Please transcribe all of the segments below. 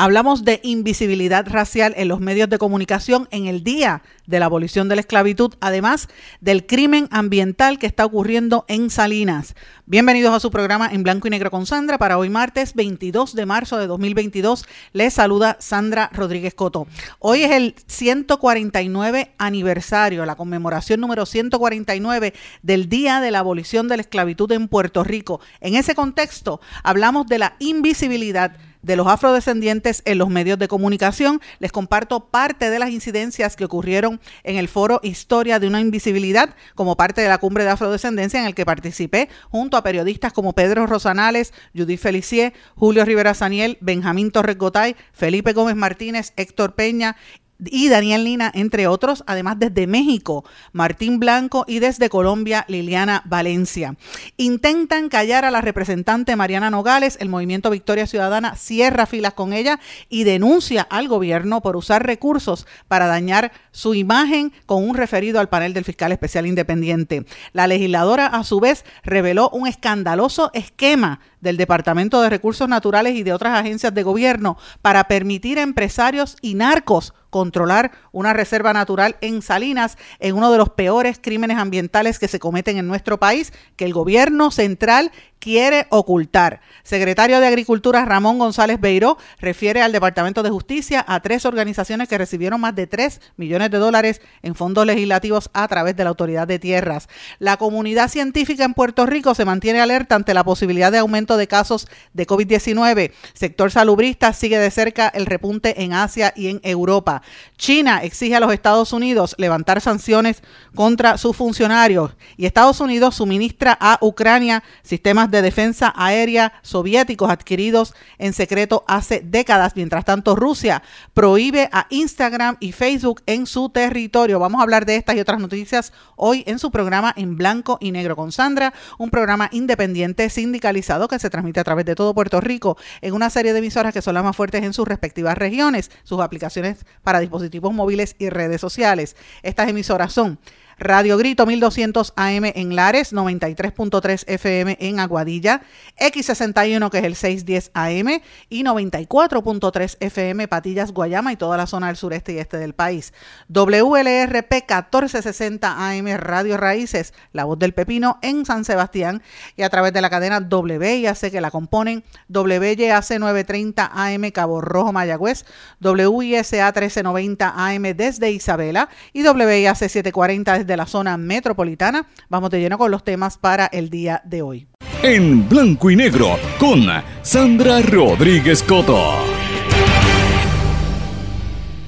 Hablamos de invisibilidad racial en los medios de comunicación en el día de la abolición de la esclavitud, además del crimen ambiental que está ocurriendo en Salinas. Bienvenidos a su programa en blanco y negro con Sandra para hoy martes 22 de marzo de 2022. Les saluda Sandra Rodríguez Coto. Hoy es el 149 aniversario, la conmemoración número 149 del Día de la Abolición de la Esclavitud en Puerto Rico. En ese contexto hablamos de la invisibilidad de los afrodescendientes en los medios de comunicación. Les comparto parte de las incidencias que ocurrieron en el foro Historia de una Invisibilidad como parte de la cumbre de afrodescendencia en el que participé junto a periodistas como Pedro Rosanales, Judith Felicier, Julio Rivera Saniel, Benjamín Torres Gotay, Felipe Gómez Martínez, Héctor Peña y Daniel Lina, entre otros, además desde México, Martín Blanco y desde Colombia, Liliana Valencia. Intentan callar a la representante Mariana Nogales, el movimiento Victoria Ciudadana cierra filas con ella y denuncia al gobierno por usar recursos para dañar su imagen con un referido al panel del fiscal especial independiente. La legisladora, a su vez, reveló un escandaloso esquema del Departamento de Recursos Naturales y de otras agencias de gobierno para permitir a empresarios y narcos controlar una reserva natural en Salinas, en uno de los peores crímenes ambientales que se cometen en nuestro país, que el gobierno central quiere ocultar. Secretario de Agricultura Ramón González Beiró refiere al Departamento de Justicia a tres organizaciones que recibieron más de 3 millones de dólares en fondos legislativos a través de la Autoridad de Tierras. La comunidad científica en Puerto Rico se mantiene alerta ante la posibilidad de aumento de casos de COVID-19. Sector salubrista sigue de cerca el repunte en Asia y en Europa. China exige a los Estados Unidos levantar sanciones contra sus funcionarios y Estados Unidos suministra a Ucrania sistemas de defensa aérea soviéticos adquiridos en secreto hace décadas. Mientras tanto, Rusia prohíbe a Instagram y Facebook en su territorio. Vamos a hablar de estas y otras noticias hoy en su programa en blanco y negro con Sandra, un programa independiente sindicalizado que se transmite a través de todo Puerto Rico en una serie de emisoras que son las más fuertes en sus respectivas regiones, sus aplicaciones para dispositivos móviles y redes sociales. Estas emisoras son Radio Grito 1200 AM en Lares, 93.3 FM en Aguadilla, X61 que es el 610 AM y 94.3 FM Patillas, Guayama y toda la zona del sureste y este del país. WLRP 1460 AM Radio Raíces, La Voz del Pepino en San Sebastián y a través de la cadena WIAC que la componen WYAC 930 AM Cabo Rojo Mayagüez, WISA 1390 AM desde Isabela y WIAC 740 desde de la zona metropolitana. Vamos de lleno con los temas para el día de hoy. En blanco y negro con Sandra Rodríguez Coto.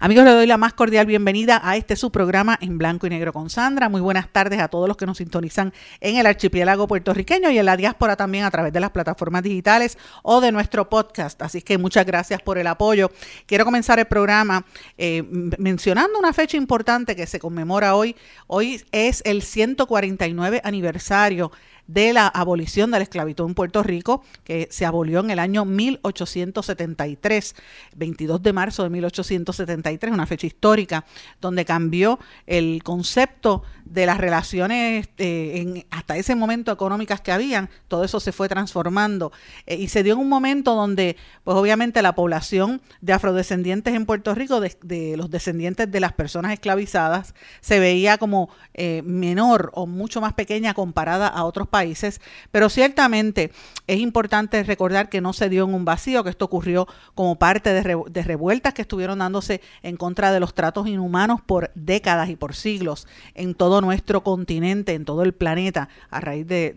Amigos, le doy la más cordial bienvenida a este su programa en blanco y negro con Sandra. Muy buenas tardes a todos los que nos sintonizan en el archipiélago puertorriqueño y en la diáspora también a través de las plataformas digitales o de nuestro podcast. Así que muchas gracias por el apoyo. Quiero comenzar el programa eh, mencionando una fecha importante que se conmemora hoy. Hoy es el 149 aniversario de la abolición de la esclavitud en Puerto Rico, que se abolió en el año 1873, 22 de marzo de 1873, una fecha histórica, donde cambió el concepto de las relaciones eh, en, hasta ese momento económicas que habían, todo eso se fue transformando. Eh, y se dio en un momento donde, pues obviamente la población de afrodescendientes en Puerto Rico, de, los descendientes de las personas esclavizadas, se veía como eh, menor o mucho más pequeña comparada a otros países pero ciertamente es importante recordar que no se dio en un vacío, que esto ocurrió como parte de, revueltas que estuvieron dándose en contra de los tratos inhumanos por décadas y por siglos en todo nuestro continente, en todo el planeta, a raíz de,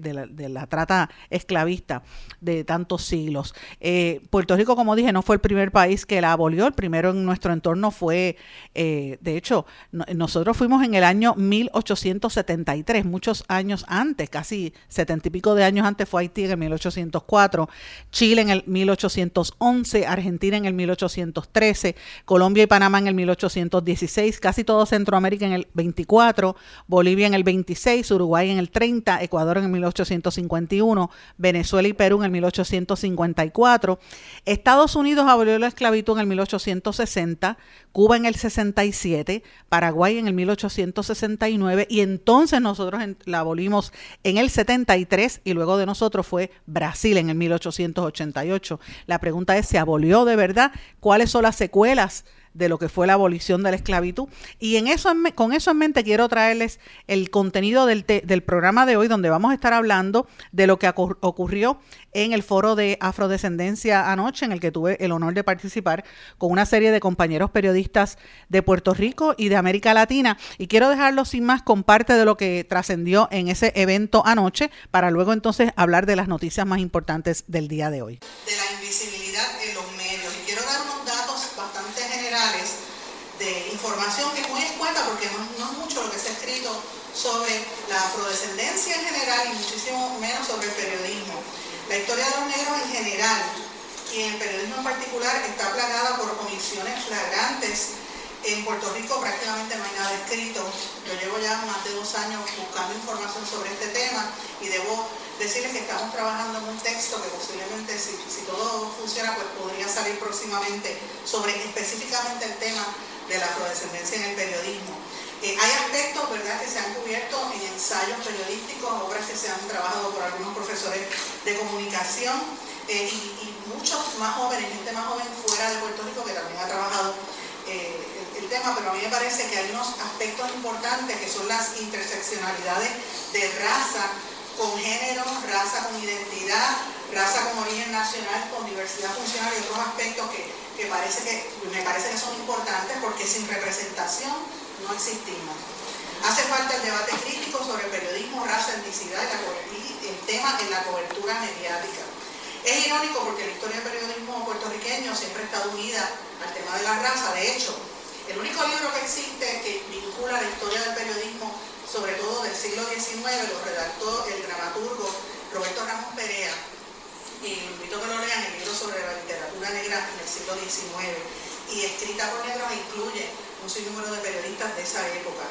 la, trata esclavista de tantos siglos. Eh, Puerto Rico, como dije, no fue el primer país que la abolió, el primero en nuestro entorno fue, eh, de hecho, nosotros fuimos en el año 1873, muchos años antes, casi setenta y pico de años antes fue Haití en el 1804, Chile en el 1811, Argentina en el 1813, Colombia y Panamá en el 1816, casi todo Centroamérica en el 24, Bolivia en el 26, Uruguay en el 30, Ecuador en el 1851, Venezuela y Perú en el 1854, Estados Unidos abolió la esclavitud en el 1860, Cuba en el 67, Paraguay en el 1869 y entonces nosotros la abolimos en el 73 y luego de nosotros fue Brasil en el 1888. La pregunta es, ¿se abolió de verdad? ¿Cuáles son las secuelas? De lo que fue la abolición de la esclavitud. Y en eso, con eso en mente quiero traerles el contenido del, del programa de hoy, donde vamos a estar hablando de lo que ocurrió en el foro de afrodescendencia anoche, en el que tuve el honor de participar con una serie de compañeros periodistas de Puerto Rico y de América Latina. Y quiero dejarlo sin más con parte de lo que trascendió en ese evento anoche, para luego entonces hablar de las noticias más importantes del día de hoy. De la invisibilidad en los medios. Y quiero dar unos datos bastante generales de información que es muy escueta porque no, es mucho lo que se ha escrito sobre la afrodescendencia en general y muchísimo menos sobre el periodismo. La historia de los negros en general y el periodismo en particular está plagada por omisiones flagrantes. En Puerto Rico prácticamente no hay nada escrito. Yo llevo ya más de dos años buscando información sobre este tema y debo decirles que estamos trabajando en un texto que posiblemente, si, todo funciona, pues podría salir próximamente sobre específicamente el tema de la afrodescendencia en el periodismo. Eh, hay aspectos ¿verdad? que se han cubierto en ensayos periodísticos, obras que se han trabajado por algunos profesores de comunicación eh, y, muchos más jóvenes, gente más joven fuera de Puerto Rico que también ha trabajado eh, el, tema, pero a mí me parece que hay unos aspectos importantes que son las interseccionalidades de raza con género, raza con identidad, raza con origen nacional, con diversidad funcional y otros aspectos que, que, parece que me parece que son importantes porque sin representación no existimos. Hace falta el debate crítico sobre periodismo, raza, etnicidad y, el tema en la cobertura mediática. Es irónico porque la historia del periodismo puertorriqueño siempre estado unida al tema de la raza. De hecho, el único libro que existe que vincula la historia del periodismo, sobre todo del siglo XIX, lo redactó el dramaturgo Roberto Ramón Perea. Y invito a que lo lean, el libro sobre la literatura negra en el siglo XIX. Y escrita por negros incluye un sinnúmero de periodistas de esa época.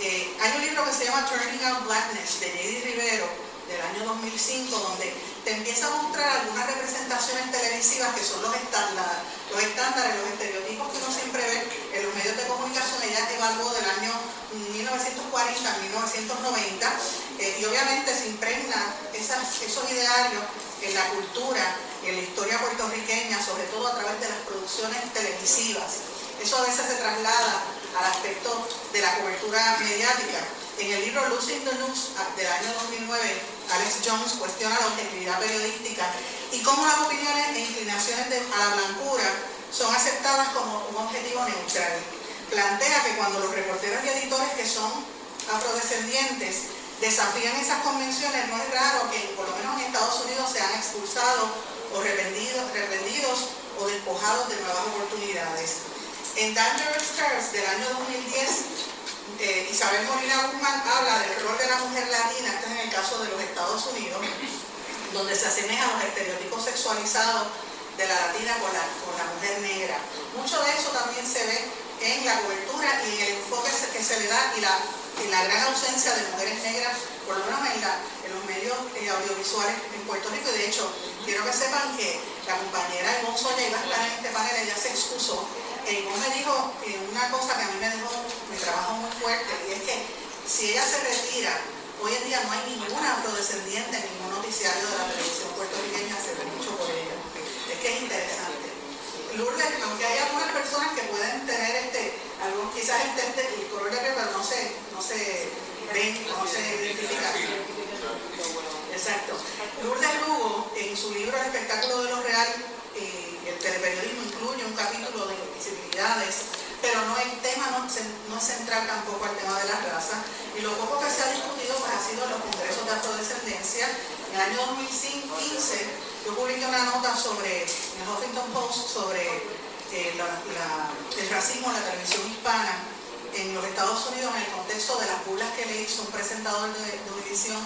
Eh, hay un libro que se llama Turning Out Blackness de J.D. Rivero del año 2005 donde te empieza a mostrar algunas representaciones televisivas que son los, estándares, los estándares, los estereotipos que uno siempre ve en los medios de comunicación. Ella evaluó del año 1940 a 1990 eh, y obviamente se impregna esos idearios en la cultura, en la historia puertorriqueña, sobre todo a través de las producciones televisivas. Eso a veces se traslada al aspecto de la cobertura mediática. En el libro Losing the News del año 2009, Alex Jones cuestiona la objetividad periodística y cómo las opiniones e inclinaciones a la blancura son aceptadas como un objetivo neutral. Plantea que cuando los reporteros y editores que son afrodescendientes desafían esas convenciones, no es raro que por lo menos en Estados Unidos sean expulsados o reprendidos o despojados de nuevas oportunidades. En Dangerous Curves del año 2010, eh, Isabel Molina Guzmán habla del rol de la mujer latina, este es en el caso de los Estados Unidos, donde se asemejan los estereotipos sexualizados de la latina con la, con la mujer negra. Mucho de eso también se ve en la cobertura y en el enfoque que se le da y la, la gran ausencia de mujeres negras, por lo menos en, en los medios eh, audiovisuales en Puerto Rico. Y de hecho, quiero que sepan que la compañera Ivonne Soya iba a estar en este panel, ella se excusó y me dijo una cosa que a mí me dejó mi trabajo muy fuerte, y es que si ella se retira, hoy en día no hay ninguna afrodescendiente en ningún noticiario de la televisión puertorriqueña, se ve mucho por ella. Es que es interesante. Lourdes, aunque hay algunas personas que pueden tener este, algunos quizás entienden el correlato, pero no se, no se ve no se identifica Exacto. Lourdes Lugo, en su libro El espectáculo de lo real, eh, el teleperiodismo incluye un capítulo de visibilidades, pero no el tema no, se, no central tampoco al tema de la raza. Y lo poco que se ha discutido pues, ha sido en los congresos de afrodescendencia. En el año 2015 yo publiqué una nota sobre, en el Huffington Post sobre eh, el racismo en la televisión hispana en los Estados Unidos en el contexto de las burlas que le hizo un presentador de, de Univision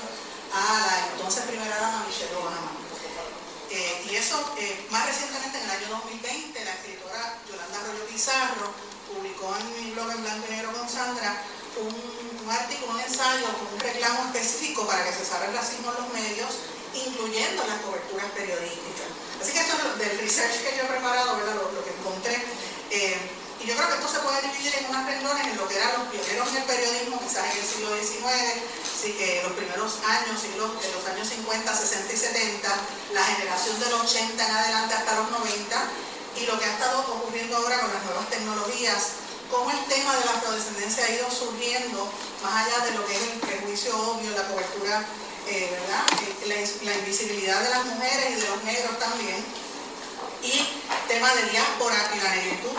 a la entonces primera dama Michelle Obama. Eh, y eso, eh, más recientemente en el año 2020, la escritora Yolanda Arroyo Pizarro publicó en mi blog en blanco y negro con Sandra un, artículo, un ensayo con un reclamo específico para que se cesara el racismo en los medios, incluyendo las coberturas periodísticas. Así que esto es del research que yo he preparado, Lo, que encontré. Eh, y yo creo que esto se puede dividir en unas renglones en lo que eran los pioneros en el periodismo, quizás en el siglo XIX, sí, que los primeros años, en los años 50, 60 y 70, la generación del 80 en adelante hasta los 90, y lo que ha estado ocurriendo ahora con las nuevas tecnologías, cómo el tema de la afrodescendencia ha ido surgiendo, más allá de lo que es el prejuicio obvio, la cobertura, eh, ¿verdad? La, invisibilidad de las mujeres y de los negros también, y tema de diáspora y la negritud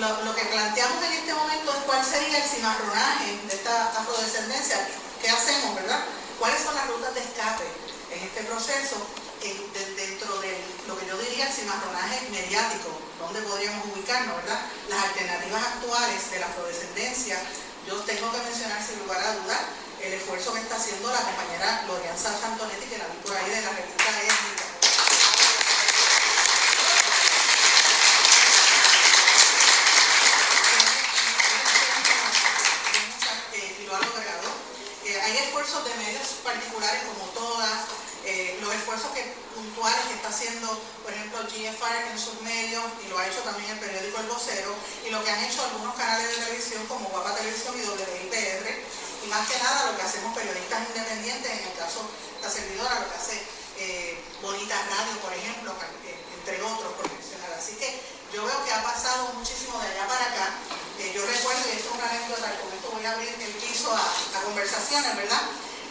lo, que planteamos en este momento es cuál sería el cimarronaje de esta afrodescendencia, qué hacemos, ¿verdad? ¿Cuáles son las rutas de escape en este proceso dentro de lo que yo diría el cimarronaje mediático, donde podríamos ubicarnos, ¿verdad? Las alternativas actuales de la afrodescendencia, yo tengo que mencionar sin lugar a dudar el esfuerzo que está haciendo la compañera Glorian Santonetti, que la vi ahí de la revista Étnica de medios particulares como todas, eh, los esfuerzos que, puntuales que está haciendo, por ejemplo, GFR en sus medios, y lo ha hecho también el periódico El Vocero, y lo que han hecho algunos canales de televisión como Guapa Televisión y WIPR, y más que nada lo que hacemos periodistas independientes, en el caso de la servidora, lo que hace eh, Bonita Radio, por ejemplo, eh, entre otros profesionales. Así que yo veo que ha pasado muchísimo de allá para acá. yo recuerdo, y esto es una anécdota, con esto voy a abrir el piso a, a conversaciones, ¿verdad?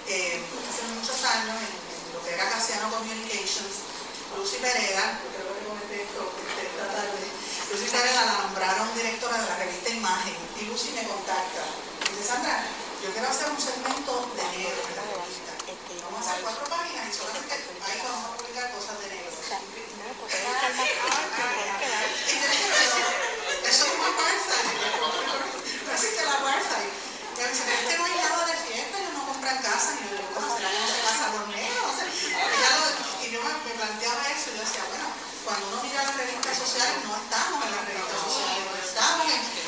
Eh, hace muchos años en, lo que era Casiano Communications, Lucy Pereda, creo que comenté esto esta tarde, Lucy Pereda la nombraron directora de la revista Imagen y Lucy me contacta. Dice, Sandra, yo quiero hacer un segmento de negro en la revista. Vamos a hacer cuatro páginas y solamente ahí vamos a publicar cosas de negro. Eso es una farsa. No existe la farsa. Y me dice, es que no hay nada de fiesta, yo no compran casa, ni yo digo, será que no se casa por negros. y yo me, planteaba eso y yo decía, bueno, cuando uno mira las revistas sociales, no estamos en las revistas sociales, no estamos en,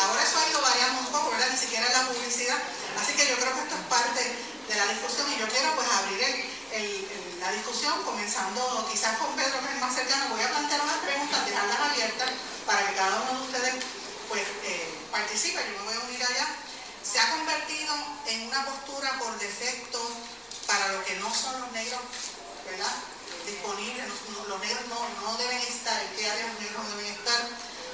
ahora eso ha ido variando un poco, ¿verdad? Ni siquiera en la publicidad. Así que yo creo que esto es parte de la discusión y yo quiero pues abrir la discusión comenzando quizás con Pedro que es el más cercano. Voy a plantear unas preguntas, dejarlas abiertas para que cada uno de ustedes pues eh, participe. Yo me voy a unir allá se ha convertido en una postura por defecto para lo que no son los negros, ¿verdad? Disponibles, los negros no, deben estar, en qué áreas los negros no deben estar.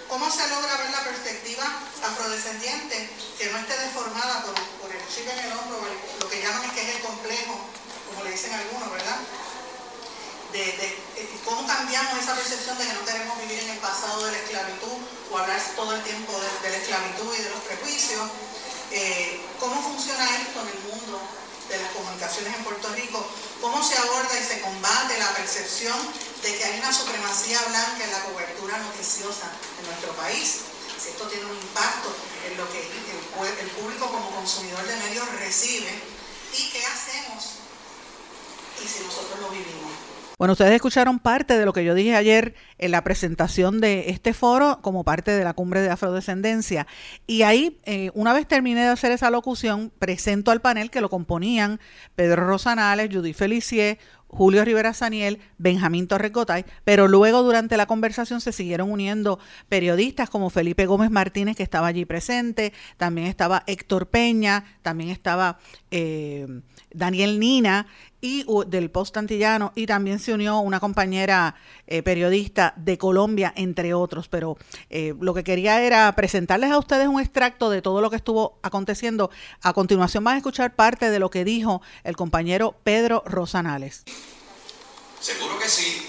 ¿Cómo se logra ver la perspectiva afrodescendiente que no esté deformada por, el chip en el hombro, lo que llaman es que es el complejo, como le dicen algunos, ¿verdad? De, cómo cambiamos esa percepción de que no queremos vivir en el pasado de la esclavitud o hablar todo el tiempo de la esclavitud y de los prejuicios eh, cómo funciona esto en el mundo de las comunicaciones en Puerto Rico, cómo se aborda y se combate la percepción de que hay una supremacía blanca en la cobertura noticiosa en nuestro país, si esto tiene un impacto en lo que el, público como consumidor de medios recibe y qué hacemos y si nosotros lo vivimos. Bueno, ustedes escucharon parte de lo que yo dije ayer en la presentación de este foro como parte de la cumbre de afrodescendencia. Y ahí, eh, una vez terminé de hacer esa locución, presento al panel que lo componían Pedro Rosanales, Judy Felicier, Julio Rivera Saniel, Benjamín Torrecotay, pero luego durante la conversación se siguieron uniendo periodistas como Felipe Gómez Martínez, que estaba allí presente, también estaba Héctor Peña, también estaba eh, Daniel Nina y del Post Antillano y también se unió una compañera eh, periodista de Colombia, entre otros. Pero eh, lo que quería era presentarles a ustedes un extracto de todo lo que estuvo aconteciendo. A continuación van a escuchar parte de lo que dijo el compañero Pedro Rosanales. Seguro que sí.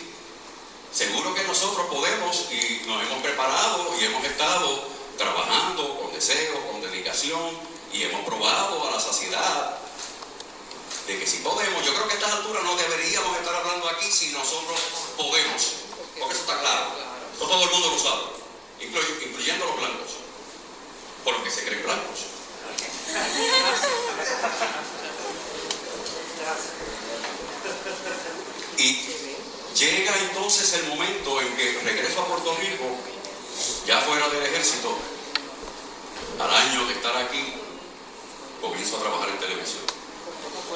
Seguro que nosotros podemos y nos hemos preparado y hemos estado trabajando con deseo, con dedicación y hemos probado a la saciedad de que si podemos, yo creo que a estas alturas no deberíamos estar hablando aquí si nosotros podemos, porque eso está claro, eso todo el mundo lo sabe, incluyendo los blancos, por los que se creen blancos. Y llega entonces el momento en que regreso a Puerto Rico, ya fuera del ejército, al año de estar aquí, comienzo a trabajar en televisión.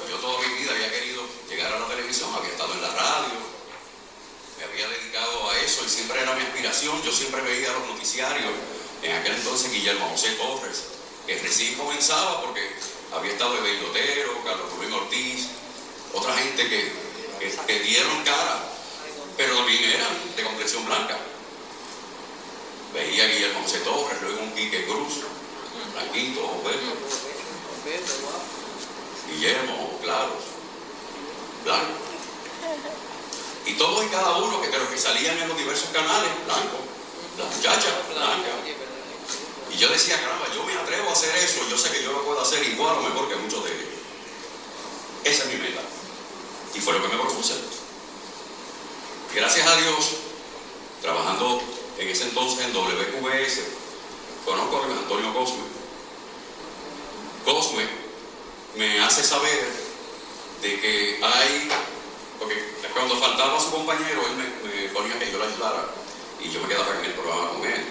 Yo toda mi vida había querido llegar a la televisión, había estado en la radio, me había dedicado a eso y siempre era mi aspiración. Yo siempre veía los noticiarios. En aquel entonces Guillermo José Torres, que recién comenzaba porque había estado Evelio Otero, Carlos Rubén Ortiz, otra gente que, que, dieron cara, pero también eran de complexión blanca. Veía a Guillermo José Torres, luego un Quique Cruz, blanquito. Guillermo, claro, blanco. Y todos y cada uno que, que salían en los diversos canales, blanco, la muchacha, blanca. Y yo decía, caramba, yo me atrevo a hacer eso, yo sé que yo lo puedo hacer igual o mejor que muchos de ellos. Esa es mi meta. Y fue lo que me propuse. Gracias a Dios, trabajando en ese entonces en WQS, conozco a Antonio Cosme. Cosme me hace saber de que hay, porque cuando faltaba su compañero, él me, ponía que yo lo ayudara y yo me quedaba en el programa con él.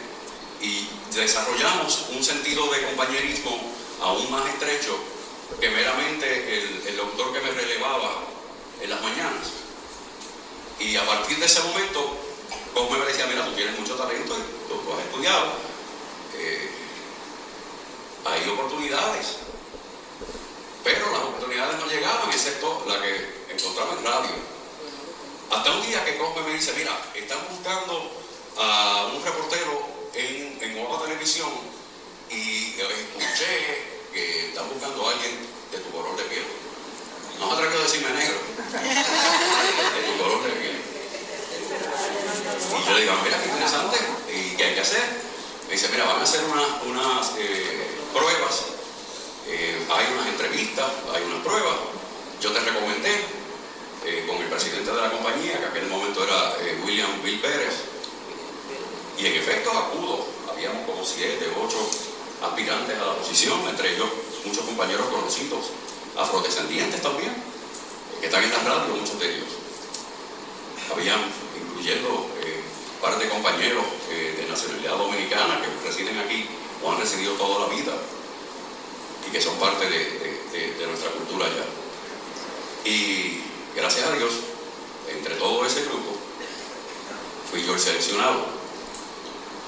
Y desarrollamos un sentido de compañerismo aún más estrecho que meramente el, doctor que me relevaba en las mañanas. Y a partir de ese momento, como me decía, mira, tú tienes mucho talento, tú, has estudiado, eh, hay oportunidades. Pero las oportunidades no llegaban, excepto la que encontraba en radio. Hasta un día que Cosme me dice, mira, están buscando a un reportero en, en Televisión y escuché que están buscando a alguien de tu color de piel. No se atrevió a decirme negro, de tu color de piel. Y yo le digo, mira, qué interesante, ¿y qué hay que hacer? Me dice, mira, van a hacer unas eh, pruebas eh, hay unas entrevistas, hay unas pruebas. Yo te recomendé eh, con el presidente de la compañía, que en aquel momento era eh, William Bill Pérez, y en efecto acudo. Habíamos como siete, ocho aspirantes a la posición, entre ellos muchos compañeros conocidos, afrodescendientes también, que están en la radio, muchos de ellos. Habían, incluyendo par de compañeros de nacionalidad dominicana que residen aquí o han residido toda la vida y que son parte de, nuestra cultura ya. Y gracias a Dios, entre todo ese grupo, fui yo el seleccionado.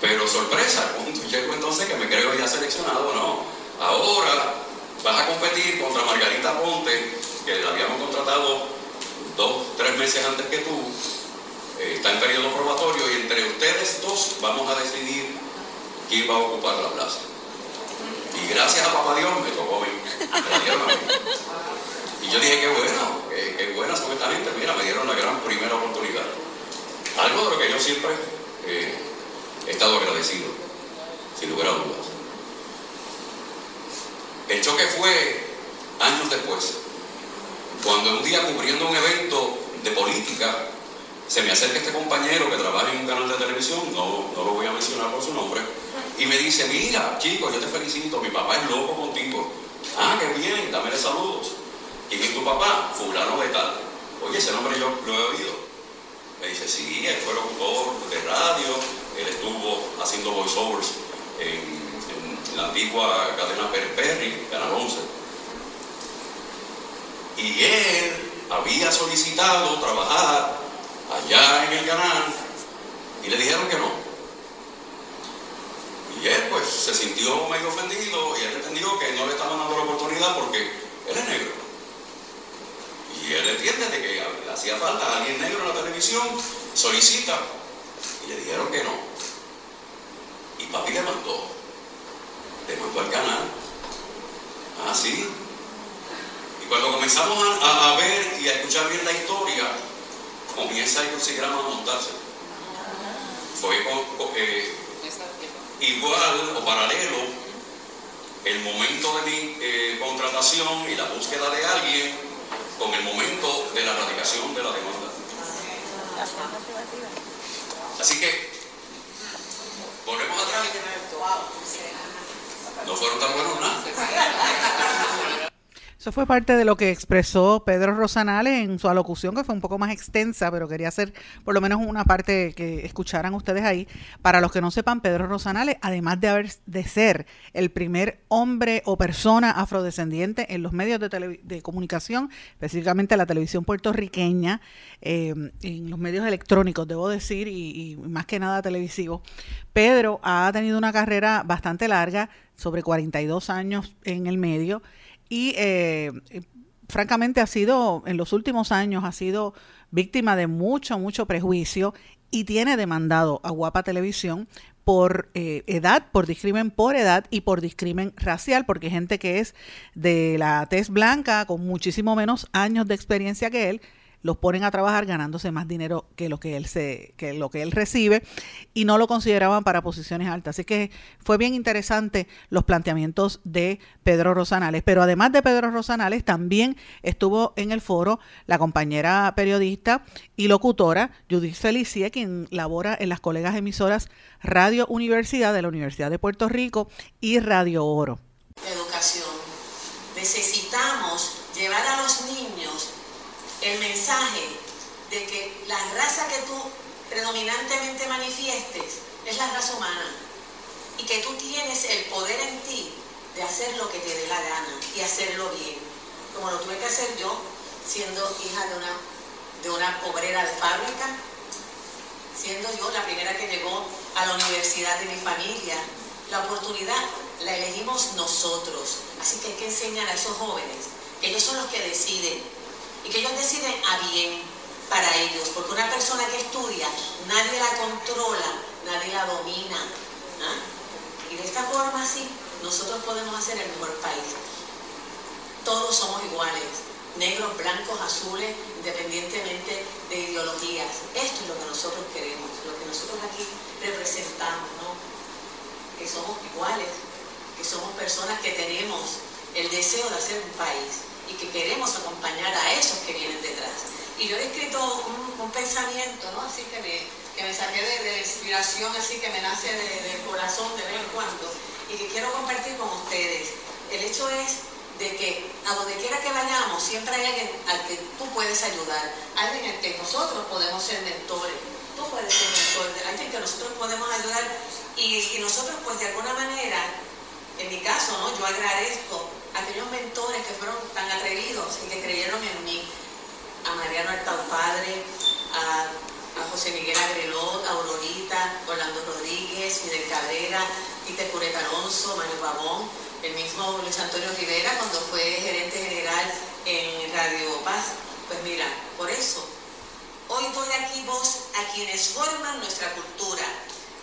Pero sorpresa, cuando llego entonces que me creo ya seleccionado, no. Ahora vas a competir contra Margarita Ponte, que la habíamos contratado dos, tres meses antes que tú, eh, está en periodo probatorio y entre ustedes dos vamos a decidir quién va a ocupar la plaza. Gracias a papá Dios me tocó a mí. Y yo dije, qué bueno, qué, buenas son esta gente. Mira, me dieron la gran primera oportunidad. Algo de lo que yo siempre eh, he estado agradecido, sin lugar a dudas. El choque fue años después, cuando un día cubriendo un evento de política, se me acerca este compañero que trabaja en un canal de televisión, no, no lo voy a mencionar por su nombre, y me dice, mira, chico, yo te felicito, mi papá es loco contigo. Ah, qué bien, dame saludos. ¿Quién es tu papá? Fulano de tal. Oye, ese nombre yo lo he oído. Me dice, sí, él fue locutor de radio, él estuvo haciendo voiceovers en, la antigua cadena Perry, Canal 11. Y él había solicitado trabajar allá en el canal y le dijeron que no. Y él pues se sintió medio ofendido y él entendió que no le estaban dando la oportunidad porque él es negro. Y él entiende de que le hacía falta alguien negro en la televisión, solicita y le dijeron que no. Y papi le mandó, le mandó al canal. Ah, sí. Y cuando comenzamos a, ver y a escuchar bien la historia, comienza el crucigrama a montarse. Fue con, eh, igual o paralelo el momento de mi eh, contratación y la búsqueda de alguien radicación de la demanda. Así que, volvemos atrás. No fueron tan buenos nada. Eso fue parte de lo que expresó Pedro Rosanales en su alocución, que fue un poco más extensa, pero quería hacer por lo menos una parte que escucharan ustedes ahí. Para los que no sepan, Pedro Rosanales, además de haber de ser el primer hombre o persona afrodescendiente en los medios de, comunicación, específicamente la televisión puertorriqueña, eh, en los medios electrónicos, debo decir, y, más que nada televisivo, Pedro ha tenido una carrera bastante larga, sobre 42 años en el medio y eh, francamente ha sido, en los últimos años, ha sido víctima de mucho, mucho prejuicio y tiene demandado a Guapa Televisión por eh, edad, por discrimen por edad y por discrimen racial, porque gente que es de la tez blanca con muchísimo menos años de experiencia que él, los ponen a trabajar ganándose más dinero que lo que él se que lo que él recibe y no lo consideraban para posiciones altas. Así que fue bien interesante los planteamientos de Pedro Rosanales, pero además de Pedro Rosanales también estuvo en el foro la compañera periodista y locutora Judith Felicie, quien labora en las colegas emisoras Radio Universidad de la Universidad de Puerto Rico y Radio Oro. Educación. Necesitamos llevar a los niños el mensaje de que la raza que tú predominantemente manifiestes es la raza humana y que tú tienes el poder en ti de hacer lo que te dé la gana y hacerlo bien, como lo tuve que hacer yo siendo hija de una, de una obrera de fábrica, siendo yo la primera que llegó a la universidad de mi familia. La oportunidad la elegimos nosotros, así que hay que enseñar a esos jóvenes, que ellos son los que deciden y que ellos deciden a bien para ellos, porque una persona que estudia, nadie la controla, nadie la domina. ¿ah? Y de esta forma sí, nosotros podemos hacer el mejor país. Todos somos iguales, negros, blancos, azules, independientemente de ideologías. Esto es lo que nosotros queremos, lo que nosotros aquí representamos, ¿no? Que somos iguales, que somos personas que tenemos el deseo de hacer un país y que queremos acompañar a esos que vienen detrás. Y yo he escrito un, pensamiento, ¿no? Así que me, que me saqué de, de, inspiración, así que me nace del corazón de vez en cuando, y que quiero compartir con ustedes. El hecho es de que a donde quiera que vayamos, siempre hay alguien al que tú puedes ayudar, alguien al que nosotros podemos ser mentores. Tú puedes ser mentor, alguien que nosotros podemos ayudar y, y nosotros pues de alguna manera, en mi caso, ¿no? yo agradezco aquellos mentores que fueron tan atrevidos y que creyeron en mí, a Mariano Padre, a, José Miguel Agrelot, a Aurorita, Orlando Rodríguez, Fidel Cabrera, Tite Curec Alonso, Mario Pavón, el mismo Luis Antonio Rivera cuando fue gerente general en Radio Paz. Pues mira, por eso, hoy doy aquí voz a quienes forman nuestra cultura,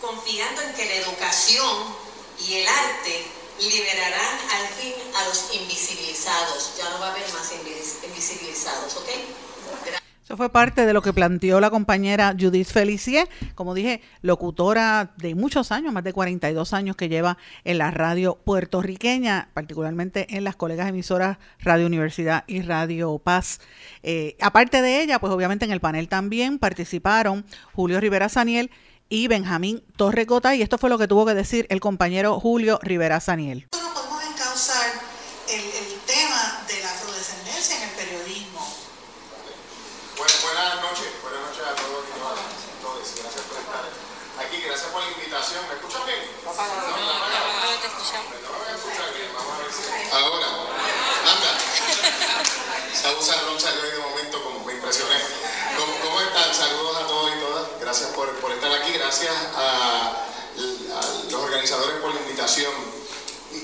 confiando en que la educación y el arte liberarán al fin a los invisibilizados. Ya no va a haber más invisibilizados, ¿ok? Eso fue parte de lo que planteó la compañera Judith Felicie, como dije, locutora de muchos años, más de 42 años que lleva en la radio puertorriqueña, particularmente en las colegas emisoras Radio Universidad y Radio Paz. Eh, aparte de ella, pues obviamente en el panel también participaron Julio Rivera Saniel y Benjamín Torrecota, y esto fue lo que tuvo que decir el compañero Julio Rivera Saniel. Nosotros podemos encauzar el, el tema de la afrodescendencia en el periodismo. Buenas, buenas noches, buenas noches a todos y todas, todos. Gracias por estar aquí, gracias por la invitación. ¿Me escuchan bien? No, no, no, no, te escuchamos. No me escuchan bien, vamos a ver si. Ahora, anda. Saúl Sarrón salió de momento como me impresioné. ¿Cómo, ¿Cómo están? Saludos a todos y todas. Gracias por, por estar gracias a, los organizadores por la invitación.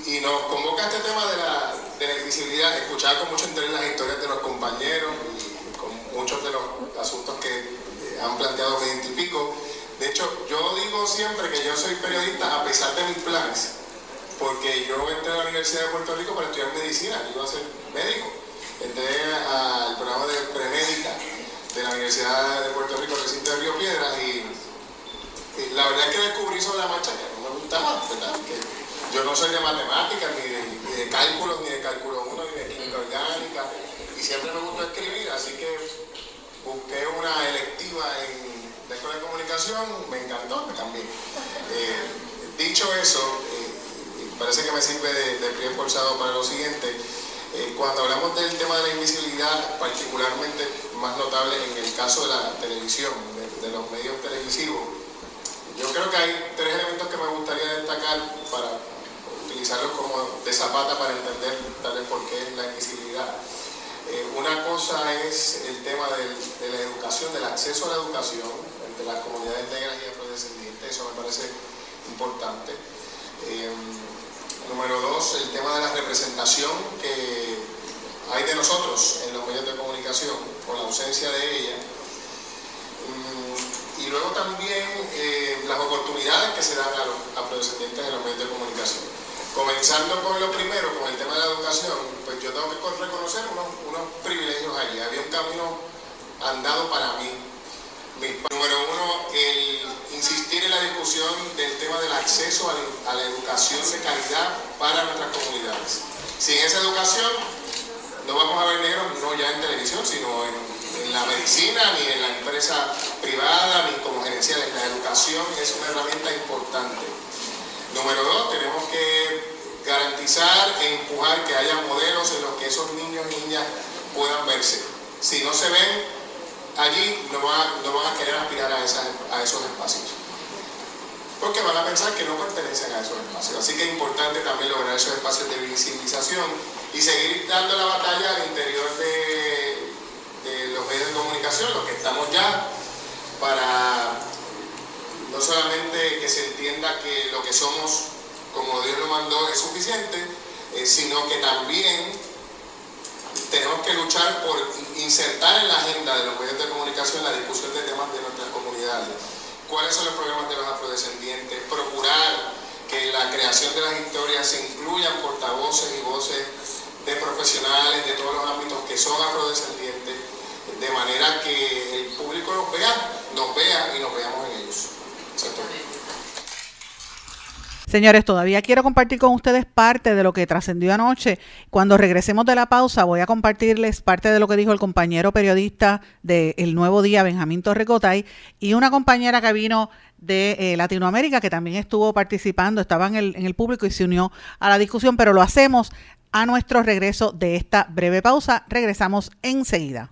Y, nos convoca este tema de la, de la invisibilidad, escuchar con mucho interés las historias de los compañeros y con muchos de los asuntos que eh, han planteado me identifico. De hecho, yo digo siempre que yo soy periodista a pesar de mis planes, porque yo entré a la Universidad de Puerto Rico para estudiar medicina, yo iba a ser médico. Entré al programa de premédica de la Universidad de Puerto Rico, recinto de Río Piedras, y, la verdad es que descubrí sobre la marcha que no me gustaba, ¿verdad? Yo no soy de matemáticas, ni de, cálculos, ni de cálculo 1, ni de química orgánica, y siempre me gustó escribir, así que busqué una electiva en la Escuela de Comunicación, me encantó, me cambié. Eh, dicho eso, eh, parece que me sirve de, de pie forzado para lo siguiente. Eh, cuando hablamos del tema de la invisibilidad, particularmente más notable en el caso de la televisión, de los medios televisivos, yo creo que hay tres elementos que me gustaría destacar para utilizarlos como de zapata para entender tal vez por qué es la invisibilidad. Eh, una cosa es el tema de la educación, del acceso a la educación entre las comunidades negras y afrodescendientes, eso me parece importante. Eh, número dos, el tema de la representación que hay de nosotros en los medios de comunicación, con la ausencia de ella. Luego también eh, las oportunidades que se dan a los afrodescendientes en los medios de comunicación. Comenzando con lo primero, con el tema de la educación, pues yo tengo que reconocer unos, unos privilegios allí. Había un camino andado para mí. Mi, número uno, el insistir en la discusión del tema del acceso a la, a la educación de calidad para nuestras comunidades. Sin esa educación, no vamos a ver negros no ya en televisión, sino en, en, la medicina, ni en la empresa privada, ni como gerenciales. La educación es una herramienta importante. Número dos, tenemos que garantizar e empujar que haya modelos en los que esos niños y niñas puedan verse. Si no se ven allí, no van, a querer aspirar a, a esos espacios. Porque van a pensar que no pertenecen a esos espacios. Así que es importante también lograr esos espacios de visibilización y seguir dando la batalla al interior de, de los medios de comunicación, los que estamos ya, para no solamente que se entienda que lo que somos, como Dios lo mandó, es suficiente, eh, sino que también tenemos que luchar por insertar en la agenda de los medios de comunicación la discusión de temas de nuestras comunidades. ¿Cuáles son los problemas de los afrodescendientes? Procurar que en la creación de las historias se incluyan portavoces y voces de profesionales de todos los ámbitos que son afrodescendientes, de manera que el público nos vea, nos vea y nos veamos en ellos. Señores, todavía quiero compartir con ustedes parte de lo que trascendió anoche. Cuando regresemos de la pausa, voy a compartirles parte de lo que dijo el compañero periodista de El Nuevo Día, Benjamín Torrecotay, y una compañera que vino de eh, Latinoamérica que también estuvo participando, estaba en el, en el público y se unió a la discusión, pero lo hacemos a nuestro regreso de esta breve pausa. Regresamos enseguida.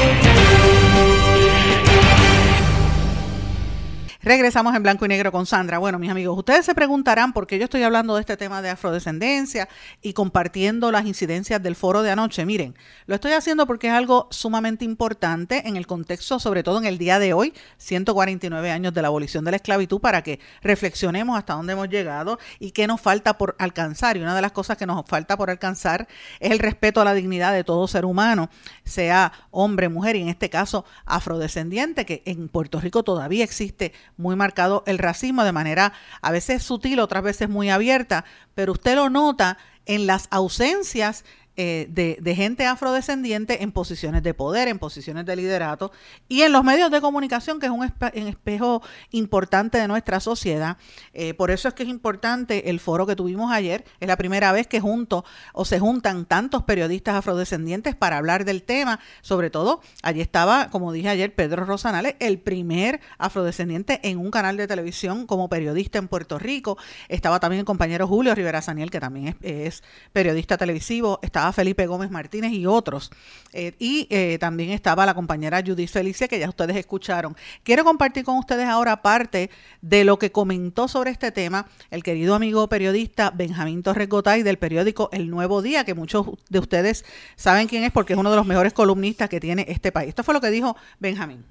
Regresamos en blanco y negro con Sandra. Bueno, mis amigos, ustedes se preguntarán por qué yo estoy hablando de este tema de afrodescendencia y compartiendo las incidencias del foro de anoche. Miren, lo estoy haciendo porque es algo sumamente importante en el contexto, sobre todo en el día de hoy, 149 años de la abolición de la esclavitud, para que reflexionemos hasta dónde hemos llegado y qué nos falta por alcanzar. Y una de las cosas que nos falta por alcanzar es el respeto a la dignidad de todo ser humano, sea hombre, mujer y en este caso afrodescendiente, que en Puerto Rico todavía existe muy marcado el racismo de manera a veces sutil, otras veces muy abierta, pero usted lo nota en las ausencias eh, de, gente afrodescendiente en posiciones de poder, en posiciones de liderato y en los medios de comunicación, que es un, espe un espejo importante de nuestra sociedad. Eh, por eso es que es importante el foro que tuvimos ayer. Es la primera vez que junto o se juntan tantos periodistas afrodescendientes para hablar del tema. Sobre todo, allí estaba, como dije ayer, Pedro Rosanales, el primer afrodescendiente en un canal de televisión como periodista en Puerto Rico. Estaba también el compañero Julio Rivera Saniel, que también es, periodista televisivo. Felipe Gómez Martínez y otros. Eh, y eh, también estaba la compañera Judith Felicia, que ya ustedes escucharon. Quiero compartir con ustedes ahora parte de lo que comentó sobre este tema el querido amigo periodista Benjamín Torres Gotay del periódico El Nuevo Día, que muchos de ustedes saben quién es porque es uno de los mejores columnistas que tiene este país. Esto fue lo que dijo Benjamín.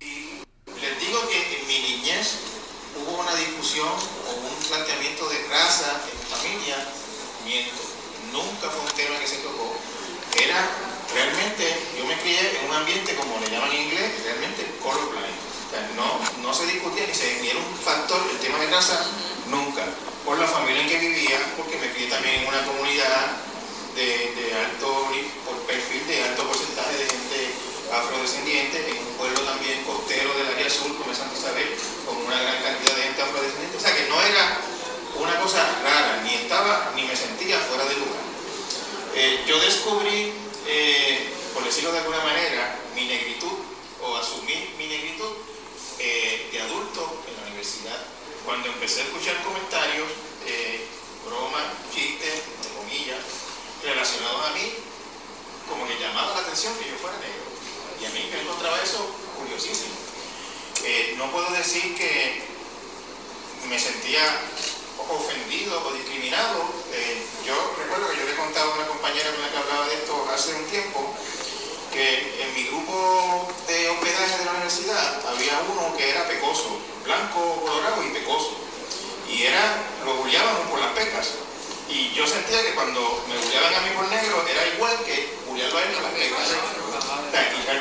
Les digo que en mi niñez hubo una discusión o un planteamiento de raza en familia, miento nunca fue un tema que se tocó. Era realmente, crié en un ambiente, como le llaman en inglés, realmente colorblind. O sea, no, no se discutía ni de raza, nunca. Por la familia en que vivía, porque me crié también en una comunidad de, de alto por perfil, de alto porcentaje de gente afrodescendiente, en un pueblo también costero del área sur, como es Santa Isabel, con una gran cantidad de gente afrodescendiente. O sea que no era una cosa rara, ni estaba ni me sentía fuera de lugar. Eh, yo descubrí, eh, por decirlo de alguna manera, mi negritud, o asumí mi negritud eh, de adulto en la universidad, cuando empecé a escuchar comentarios, bromas, chistes, de comillas, relacionados a mí, como que llamaba la atención que yo fuera negro. Y a mí me encontraba eso curiosísimo. no puedo decir que me sentía ofendido o discriminado. Eh, yo recuerdo que yo le he contado a una compañera con la que hablaba de esto hace un tiempo, que en mi grupo de hospedaje de la universidad había uno que era pecoso, blanco, colorado y pecoso. Y era, lo bulliaban por las pecas. Y yo sentía que cuando me bulliaban a mí por negro era igual que bulliarlo a él por las pecas.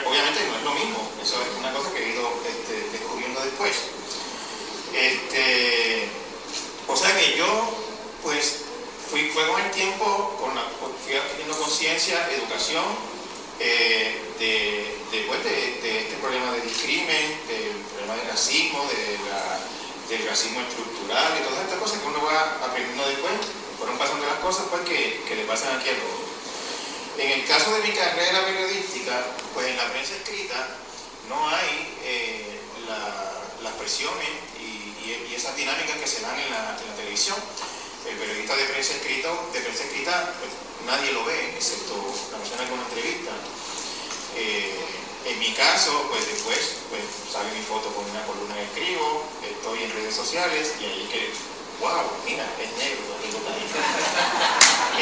Obviamente no es lo mismo, eso es una cosa que he ido este, descubriendo después. Este, o sea que yo, pues, fui, fue con el tiempo, con la, fui adquiriendo conciencia, educación, eh, pues, de, de, este problema de discrimen, del problema del racismo, de del racismo estructural y todas estas cosas que uno va aprendiendo después, fueron pasando las cosas pues, que, que le pasan aquí a todos. En el caso de mi carrera periodística, pues en la prensa escrita no hay eh, las presiones y, esas dinámicas que se dan en la, televisión. El periodista de prensa, escrito, de prensa escrita, pues, nadie lo ve, excepto la persona con una entrevista. Eh, en mi caso, pues después pues, sale mi foto con una columna que escribo, estoy en redes sociales y ahí que, wow, mira, es negro, digo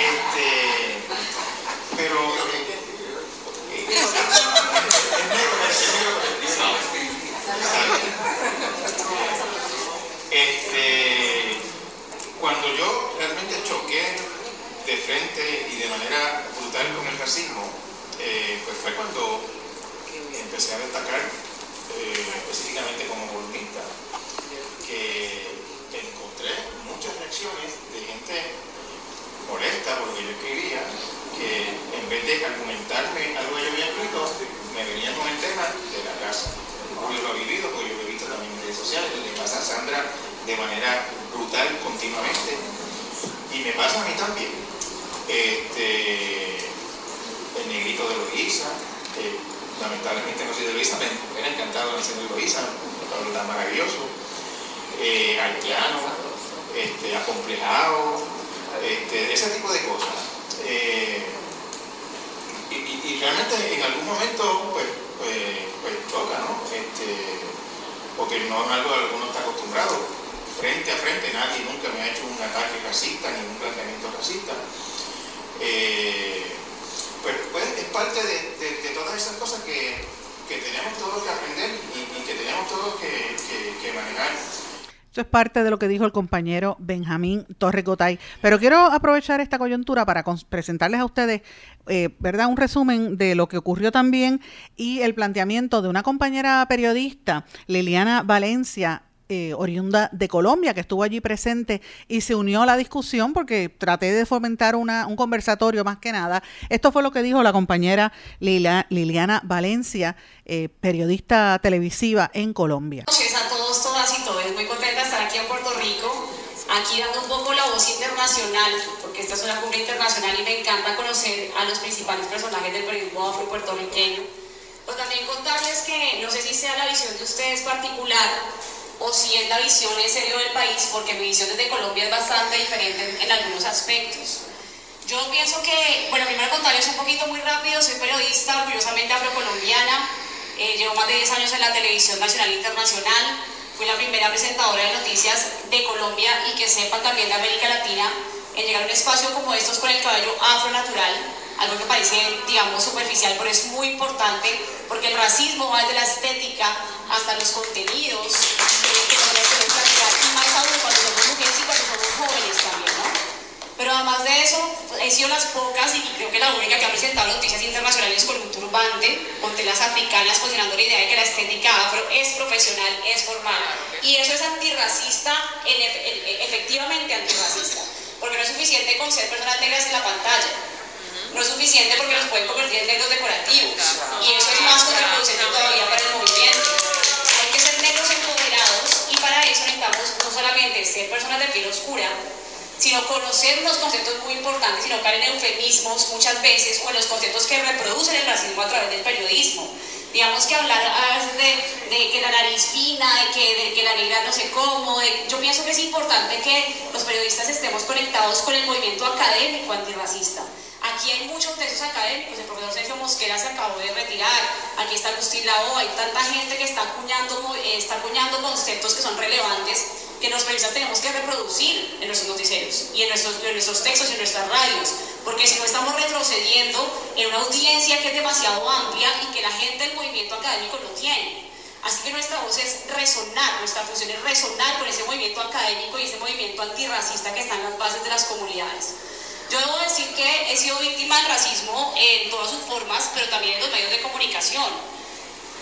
este, pero es negro, es negro, este, cuando yo realmente choqué de frente y de manera brutal con el racismo, eh, pues fue cuando empecé a destacar eh, específicamente como columnista, que encontré muchas reacciones de gente molesta por lo que yo escribía, que en vez de argumentarme algo que yo había escrito, me venían con el tema de la raza. Julio lo ha vivido, porque yo lo he visto también en redes sociales, le pasa a Sandra de manera brutal continuamente. Y me pasa a mí también. Este, el negrito de Loisa, lamentablemente no soy de Loisa, me hubiera encantado nacer de Loisa, habla maravilloso. Eh, este, acomplejado, este, ese tipo de cosas. Eh, y, realmente en algún momento pues, pues, pues toca, ¿no? Este, porque no es algo a lo que uno está acostumbrado frente a frente, nadie nunca me ha hecho un ataque racista ni un planteamiento racista. Pues, es parte de, todas esas cosas que, tenemos todos que aprender y, que tenemos todos que, que, manejar. Eso es parte de lo que dijo el compañero Benjamín Torres Gotay. Pero quiero aprovechar esta coyuntura para presentarles a ustedes, eh, ¿verdad? Un resumen de lo que ocurrió también y el planteamiento de una compañera periodista, Liliana Valencia, eh, oriunda de Colombia, que estuvo allí presente y se unió a la discusión porque traté de fomentar una, un conversatorio más que nada. Esto fue lo que dijo la compañera Liliana Valencia, eh, periodista televisiva en Colombia. Buenas noches a todos, todas y todos. Muy contenta estar aquí en Puerto Rico, aquí dando un poco la voz internacional, porque esta es una cumbre internacional y me encanta conocer a los principales personajes del periodismo afro-puertorriqueño. Pues también contarles que no sé si sea la visión de ustedes particular, o si es la visión en serio del país, porque mi visión desde Colombia es bastante diferente en, algunos aspectos. Yo pienso que, bueno, primero contarles un poquito muy rápido, soy periodista orgullosamente afrocolombiana, eh, llevo más de 10 años en la televisión nacional e internacional, fui la primera presentadora de noticias de Colombia y que sepan también de América Latina en llegar a un espacio como estos con el cabello afro natural, algo que parece, digamos, superficial, pero es muy importante porque el racismo va desde la estética hasta los contenidos eh, que nosotros tenemos que y más aún cuando somos mujeres y cuando somos jóvenes también, ¿no? Pero además de eso, he sido las pocas y creo que la única que ha presentado noticias internacionales con un turbante, con telas africanas, posicionando la idea de que la estética afro es profesional, es formal Y eso es antirracista, efectivamente antirracista, porque no es suficiente con ser personas negras en la pantalla. No es suficiente porque nos pueden convertir en negros decorativos. Y eso es más contraproducente todavía para el movimiento. Hay que ser negros empoderados y para eso necesitamos no solamente ser personas de piel oscura, sino conocer unos conceptos muy importantes y no caer en eufemismos muchas veces o en los conceptos que reproducen el racismo a través del periodismo. Digamos que hablar de, de que la nariz fina, de que, de que la negra no sé cómo, yo pienso que es importante que los periodistas estemos conectados con el movimiento académico antirracista. Aquí hay muchos textos académicos, el profesor Sergio Mosquera se acabó de retirar, aquí está Agustín Lao, hay tanta gente que está acuñando, eh, está acuñando conceptos que son relevantes que los periodistas tenemos que reproducir en nuestros noticieros y en nuestros, en nuestros textos y en nuestras radios, porque si no estamos retrocediendo en una audiencia que es demasiado amplia y que la gente del movimiento académico no tiene. Así que nuestra voz es resonar, nuestra función es resonar con ese movimiento académico y ese movimiento antirracista que está en las bases de las comunidades. Yo debo decir que he sido víctima del racismo en todas sus formas, pero también en los medios de comunicación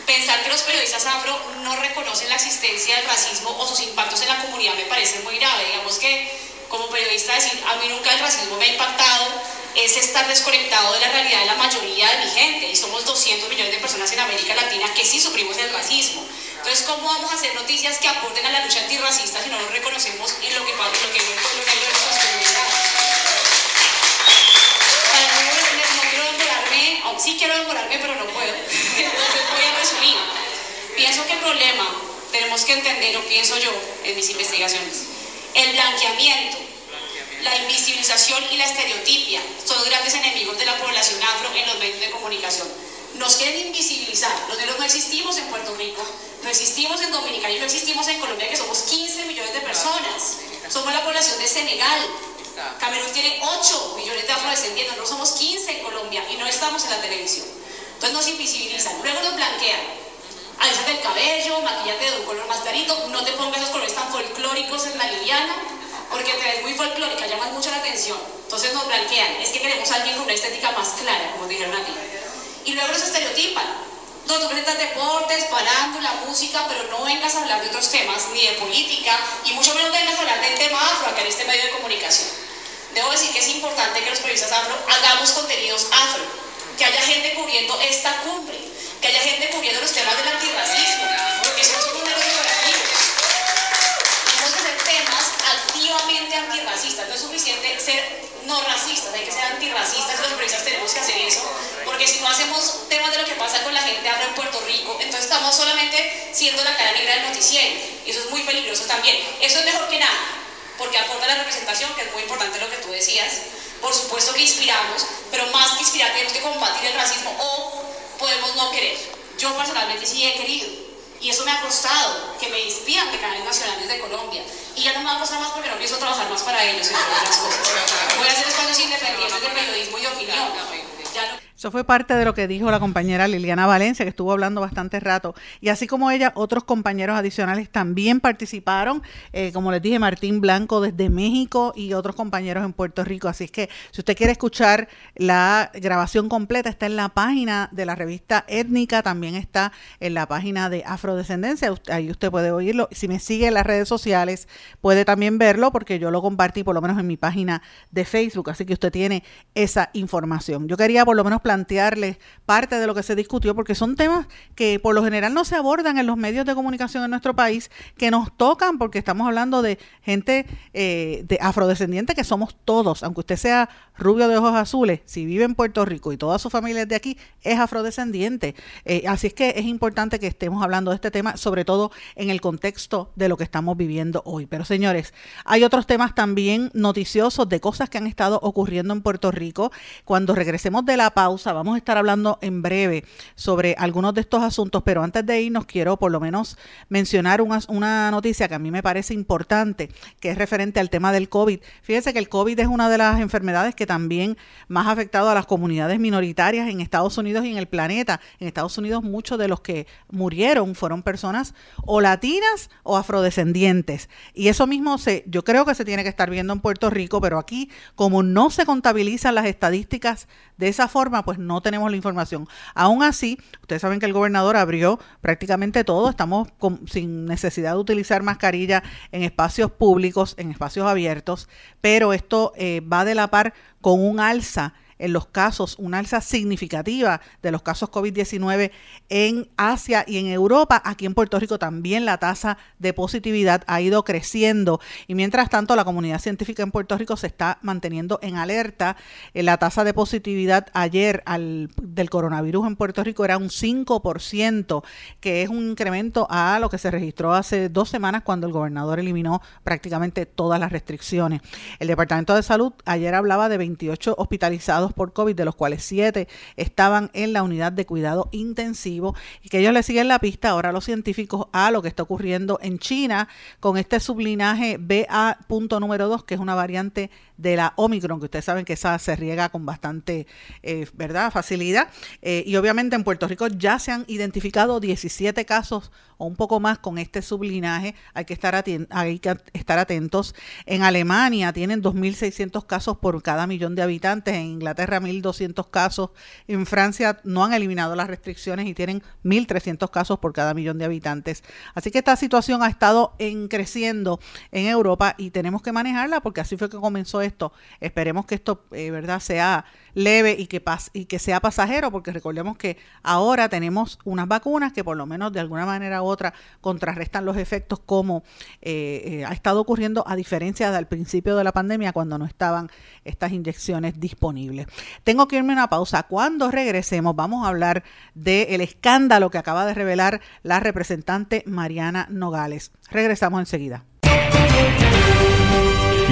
pensar que los periodistas afro no reconocen la existencia del racismo o sus impactos en la comunidad me parece muy grave. Digamos que como periodista decir, a mí nunca el racismo me ha impactado, es estar desconectado de la realidad de la mayoría de mi gente. Y somos 200 millones de personas en América Latina que sí sufrimos el racismo. Entonces, ¿cómo vamos a hacer noticias que aporten a la lucha antirracista si no nos reconocemos en lo que lo que de nuestras comunidades? no, quiero demorarme, sí quiero demorarme, pero no puedo. Entonces voy a resumir. Pienso que el problema tenemos que entender, o pienso yo en mis investigaciones, el blanqueamiento, la invisibilización y la estereotipia son grandes enemigos de la población afro en los medios de comunicación. Nos quieren invisibilizar. Los negros no existimos en Puerto Rico, no existimos en Dominicana y no existimos en Colombia, que somos 15 millones de personas. Somos la población de Senegal. Camerún tiene 8 millones de afrodescendientes, nosotros somos 15 en Colombia y no estamos en la televisión. Entonces nos invisibilizan, luego nos blanquean alzate el cabello, maquillate de un color más clarito, no te pongas esos colores tan folclóricos en la Liliana, porque te ves muy folclórica, llamas mucho la atención. Entonces nos blanquean, es que queremos a alguien con una estética más clara, como dijeron aquí. Y luego nos estereotipan. No, tú presentas deportes, parándula, música, pero no vengas a hablar de otros temas, ni de política, y mucho menos vengas a hablar del tema afro acá en este medio de comunicación. Debo decir que es importante que los periodistas afro hagamos contenidos afro, que haya gente cubriendo esta cumbre, que haya gente cubriendo los temas del antirracismo, porque eso no son números decorativos. Tenemos que hacer temas activamente antirracistas, no es suficiente ser no racistas, hay que ser antirracistas, los periodistas tenemos que hacer eso, porque si no hacemos temas de lo que pasa con la gente afro en Puerto Rico, entonces estamos solamente siendo la cara negra del noticiero, y eso es muy peligroso también. Eso es mejor que nada, porque aporta la representación, que es muy importante lo que tú decías, por supuesto que inspiramos, pero más que inspirar tenemos que combatir el racismo o podemos no querer. Yo personalmente sí he querido. Y eso me ha costado que me inspiran de canales nacionales de Colombia. Y ya no me va a costar más porque no pienso trabajar más para ellos, entre otras cosas. Voy a hacer espacios independientes de periodismo y opinión. Ya no eso fue parte de lo que dijo la compañera Liliana Valencia, que estuvo hablando bastante rato. Y así como ella, otros compañeros adicionales también participaron, eh, como les dije, Martín Blanco desde México y otros compañeros en Puerto Rico. Así es que si usted quiere escuchar la grabación completa, está en la página de la revista Étnica, también está en la página de Afrodescendencia. Ahí usted puede oírlo. Si me sigue en las redes sociales, puede también verlo, porque yo lo compartí por lo menos en mi página de Facebook. Así que usted tiene esa información. Yo quería por lo menos plantearles parte de lo que se discutió, porque son temas que por lo general no se abordan en los medios de comunicación en nuestro país, que nos tocan, porque estamos hablando de gente eh, de afrodescendiente que somos todos, aunque usted sea rubio de ojos azules, si vive en Puerto Rico y toda su familia es de aquí, es afrodescendiente. Eh, así es que es importante que estemos hablando de este tema, sobre todo en el contexto de lo que estamos viviendo hoy. Pero señores, hay otros temas también noticiosos de cosas que han estado ocurriendo en Puerto Rico. Cuando regresemos de la pausa, Vamos a estar hablando en breve sobre algunos de estos asuntos, pero antes de irnos quiero por lo menos mencionar una, una noticia que a mí me parece importante, que es referente al tema del COVID. Fíjense que el COVID es una de las enfermedades que también más ha afectado a las comunidades minoritarias en Estados Unidos y en el planeta. En Estados Unidos muchos de los que murieron fueron personas o latinas o afrodescendientes. Y eso mismo se, yo creo que se tiene que estar viendo en Puerto Rico, pero aquí como no se contabilizan las estadísticas de esa forma, pues pues no tenemos la información. Aún así, ustedes saben que el gobernador abrió prácticamente todo, estamos sin necesidad de utilizar mascarilla en espacios públicos, en espacios abiertos, pero esto eh, va de la par con un alza en los casos, una alza significativa de los casos COVID-19 en Asia y en Europa. Aquí en Puerto Rico también la tasa de positividad ha ido creciendo y mientras tanto la comunidad científica en Puerto Rico se está manteniendo en alerta. Eh, la tasa de positividad ayer al, del coronavirus en Puerto Rico era un 5%, que es un incremento a lo que se registró hace dos semanas cuando el gobernador eliminó prácticamente todas las restricciones. El Departamento de Salud ayer hablaba de 28 hospitalizados por COVID, de los cuales siete estaban en la unidad de cuidado intensivo y que ellos le siguen la pista ahora a los científicos a lo que está ocurriendo en China con este sublinaje BA.2, que es una variante de la Omicron, que ustedes saben que esa se riega con bastante eh, ¿verdad? facilidad. Eh, y obviamente en Puerto Rico ya se han identificado 17 casos o un poco más con este sublinaje. Hay que estar, hay que estar atentos. En Alemania tienen 2.600 casos por cada millón de habitantes. En Inglaterra 1.200 casos. En Francia no han eliminado las restricciones y tienen 1.300 casos por cada millón de habitantes. Así que esta situación ha estado en creciendo en Europa y tenemos que manejarla porque así fue que comenzó esto. Esperemos que esto, eh, ¿verdad?, sea leve y que, y que sea pasajero, porque recordemos que ahora tenemos unas vacunas que por lo menos de alguna manera u otra contrarrestan los efectos como eh, eh, ha estado ocurriendo a diferencia del principio de la pandemia cuando no estaban estas inyecciones disponibles. Tengo que irme a una pausa. Cuando regresemos vamos a hablar del escándalo que acaba de revelar la representante Mariana Nogales. Regresamos enseguida.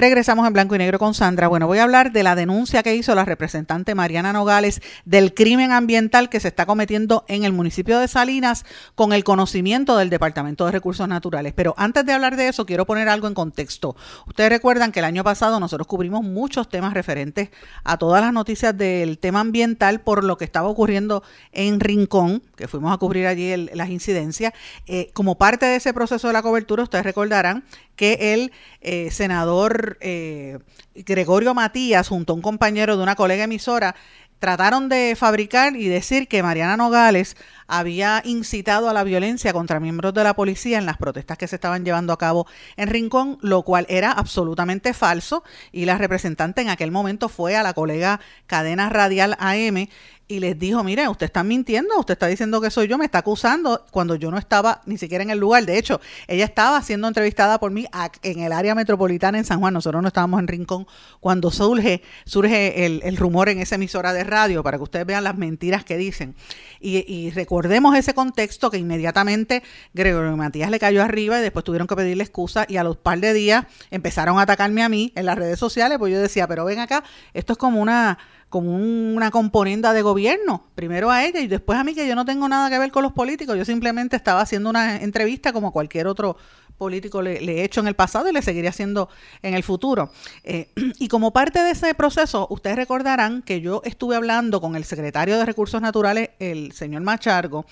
Regresamos en blanco y negro con Sandra. Bueno, voy a hablar de la denuncia que hizo la representante Mariana Nogales del crimen ambiental que se está cometiendo en el municipio de Salinas con el conocimiento del Departamento de Recursos Naturales. Pero antes de hablar de eso, quiero poner algo en contexto. Ustedes recuerdan que el año pasado nosotros cubrimos muchos temas referentes a todas las noticias del tema ambiental por lo que estaba ocurriendo en Rincón, que fuimos a cubrir allí las incidencias. Eh, como parte de ese proceso de la cobertura, ustedes recordarán que el eh, senador eh, Gregorio Matías, junto a un compañero de una colega emisora, trataron de fabricar y decir que Mariana Nogales había incitado a la violencia contra miembros de la policía en las protestas que se estaban llevando a cabo en Rincón, lo cual era absolutamente falso y la representante en aquel momento fue a la colega cadena radial AM y les dijo, mire, usted está mintiendo, usted está diciendo que soy yo, me está acusando cuando yo no estaba ni siquiera en el lugar. De hecho, ella estaba siendo entrevistada por mí en el área metropolitana en San Juan, nosotros no estábamos en Rincón, cuando surge, surge el, rumor en esa emisora de radio, para que ustedes vean las mentiras que dicen. Y, recordemos ese contexto que inmediatamente Gregorio Matías le cayó arriba y después tuvieron que pedirle excusa y a los par de días empezaron a atacarme a mí en las redes sociales, pues yo decía, pero ven acá, esto es como una como una componenda de gobierno, primero a ella y después a mí que yo no tengo nada que ver con los políticos, yo simplemente estaba haciendo una entrevista como cualquier otro político le, he hecho en el pasado y le seguiré haciendo en el futuro. Eh, y como parte de ese proceso, ustedes recordarán que yo estuve hablando con el secretario de Recursos Naturales, el señor Machargo,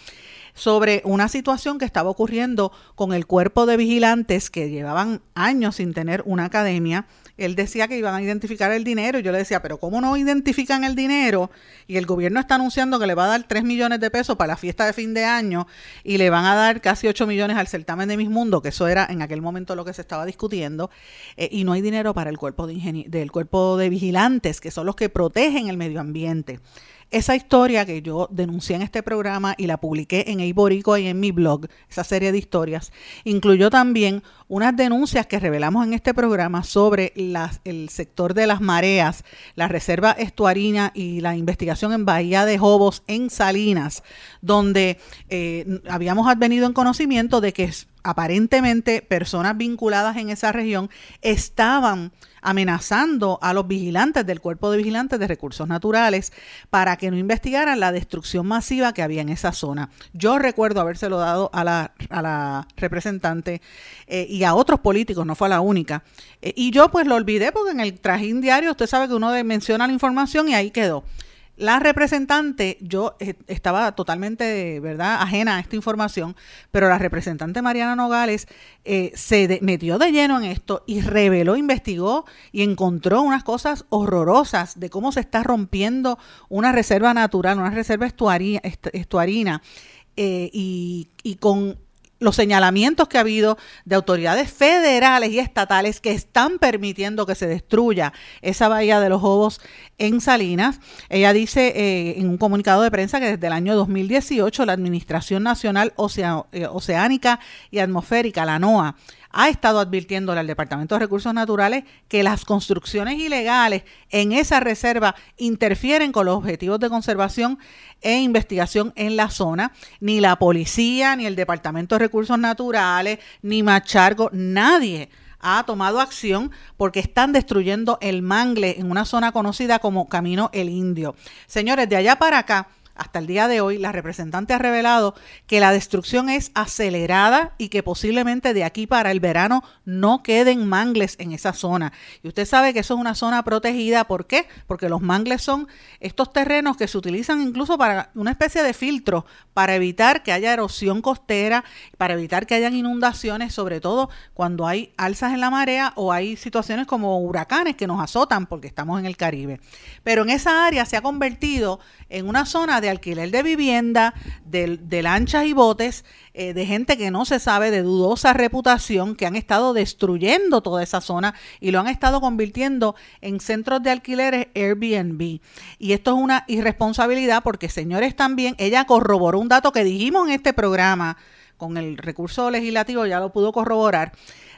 sobre una situación que estaba ocurriendo con el cuerpo de vigilantes que llevaban años sin tener una academia él decía que iban a identificar el dinero y yo le decía, pero ¿cómo no identifican el dinero? Y el gobierno está anunciando que le va a dar 3 millones de pesos para la fiesta de fin de año y le van a dar casi 8 millones al certamen de Mis Mundo, que eso era en aquel momento lo que se estaba discutiendo, eh, y no hay dinero para el cuerpo de, del cuerpo de vigilantes, que son los que protegen el medio ambiente. Esa historia que yo denuncié en este programa y la publiqué en Eiborico y en mi blog, esa serie de historias, incluyó también unas denuncias que revelamos en este programa sobre el sector de las mareas, la reserva estuarina y la investigación en Bahía de Jobos en Salinas, donde eh, habíamos advenido en conocimiento de que aparentemente personas vinculadas en esa región estaban amenazando a los vigilantes del Cuerpo de Vigilantes de Recursos Naturales para que no investigaran la destrucción masiva que había en esa zona. Yo recuerdo habérselo dado a la, representante eh, y a otros políticos, no fue la única. Eh, y yo pues lo olvidé porque en el trajín diario usted sabe que uno menciona la información y ahí quedó. La representante, yo eh, estaba totalmente, ¿verdad?, ajena a esta información, pero la representante Mariana Nogales eh, se metió de lleno en esto y reveló, investigó y encontró unas cosas horrorosas de cómo se está rompiendo una reserva natural, una reserva estuarina, eh, y, y con los señalamientos que ha habido de autoridades federales y estatales que están permitiendo que se destruya esa bahía de los Jobos en Salinas. Ella dice eh, en un comunicado de prensa que desde el año 2018 la Administración Nacional eh, Oceánica y Atmosférica, la NOAA, ha estado advirtiéndole al Departamento de Recursos Naturales que las construcciones ilegales en esa reserva interfieren con los objetivos de conservación e investigación en la zona. Ni la policía, ni el Departamento de Recursos Naturales, ni Machargo, nadie ha tomado acción porque están destruyendo el mangle en una zona conocida como Camino el Indio. Señores, de allá para acá, hasta el día de hoy, la representante ha revelado que la destrucción es acelerada y que posiblemente de aquí para el verano no queden mangles en esa zona. Y usted sabe que eso es una zona protegida. ¿Por qué? Porque los mangles son estos terrenos que se utilizan incluso para una especie de filtro para evitar que haya erosión costera, para evitar que hayan inundaciones, sobre todo cuando hay alzas en la marea o hay situaciones como huracanes que nos azotan porque estamos en el Caribe. Pero en esa área se ha convertido en una zona de alquiler de vivienda, de, lanchas y botes, eh, de gente que no se sabe, de dudosa reputación, que han estado destruyendo toda esa zona y lo han estado convirtiendo en centros de alquileres Airbnb. Y esto es una irresponsabilidad porque, señores, también ella corroboró un dato que dijimos en este programa, con el recurso legislativo ya lo pudo corroborar,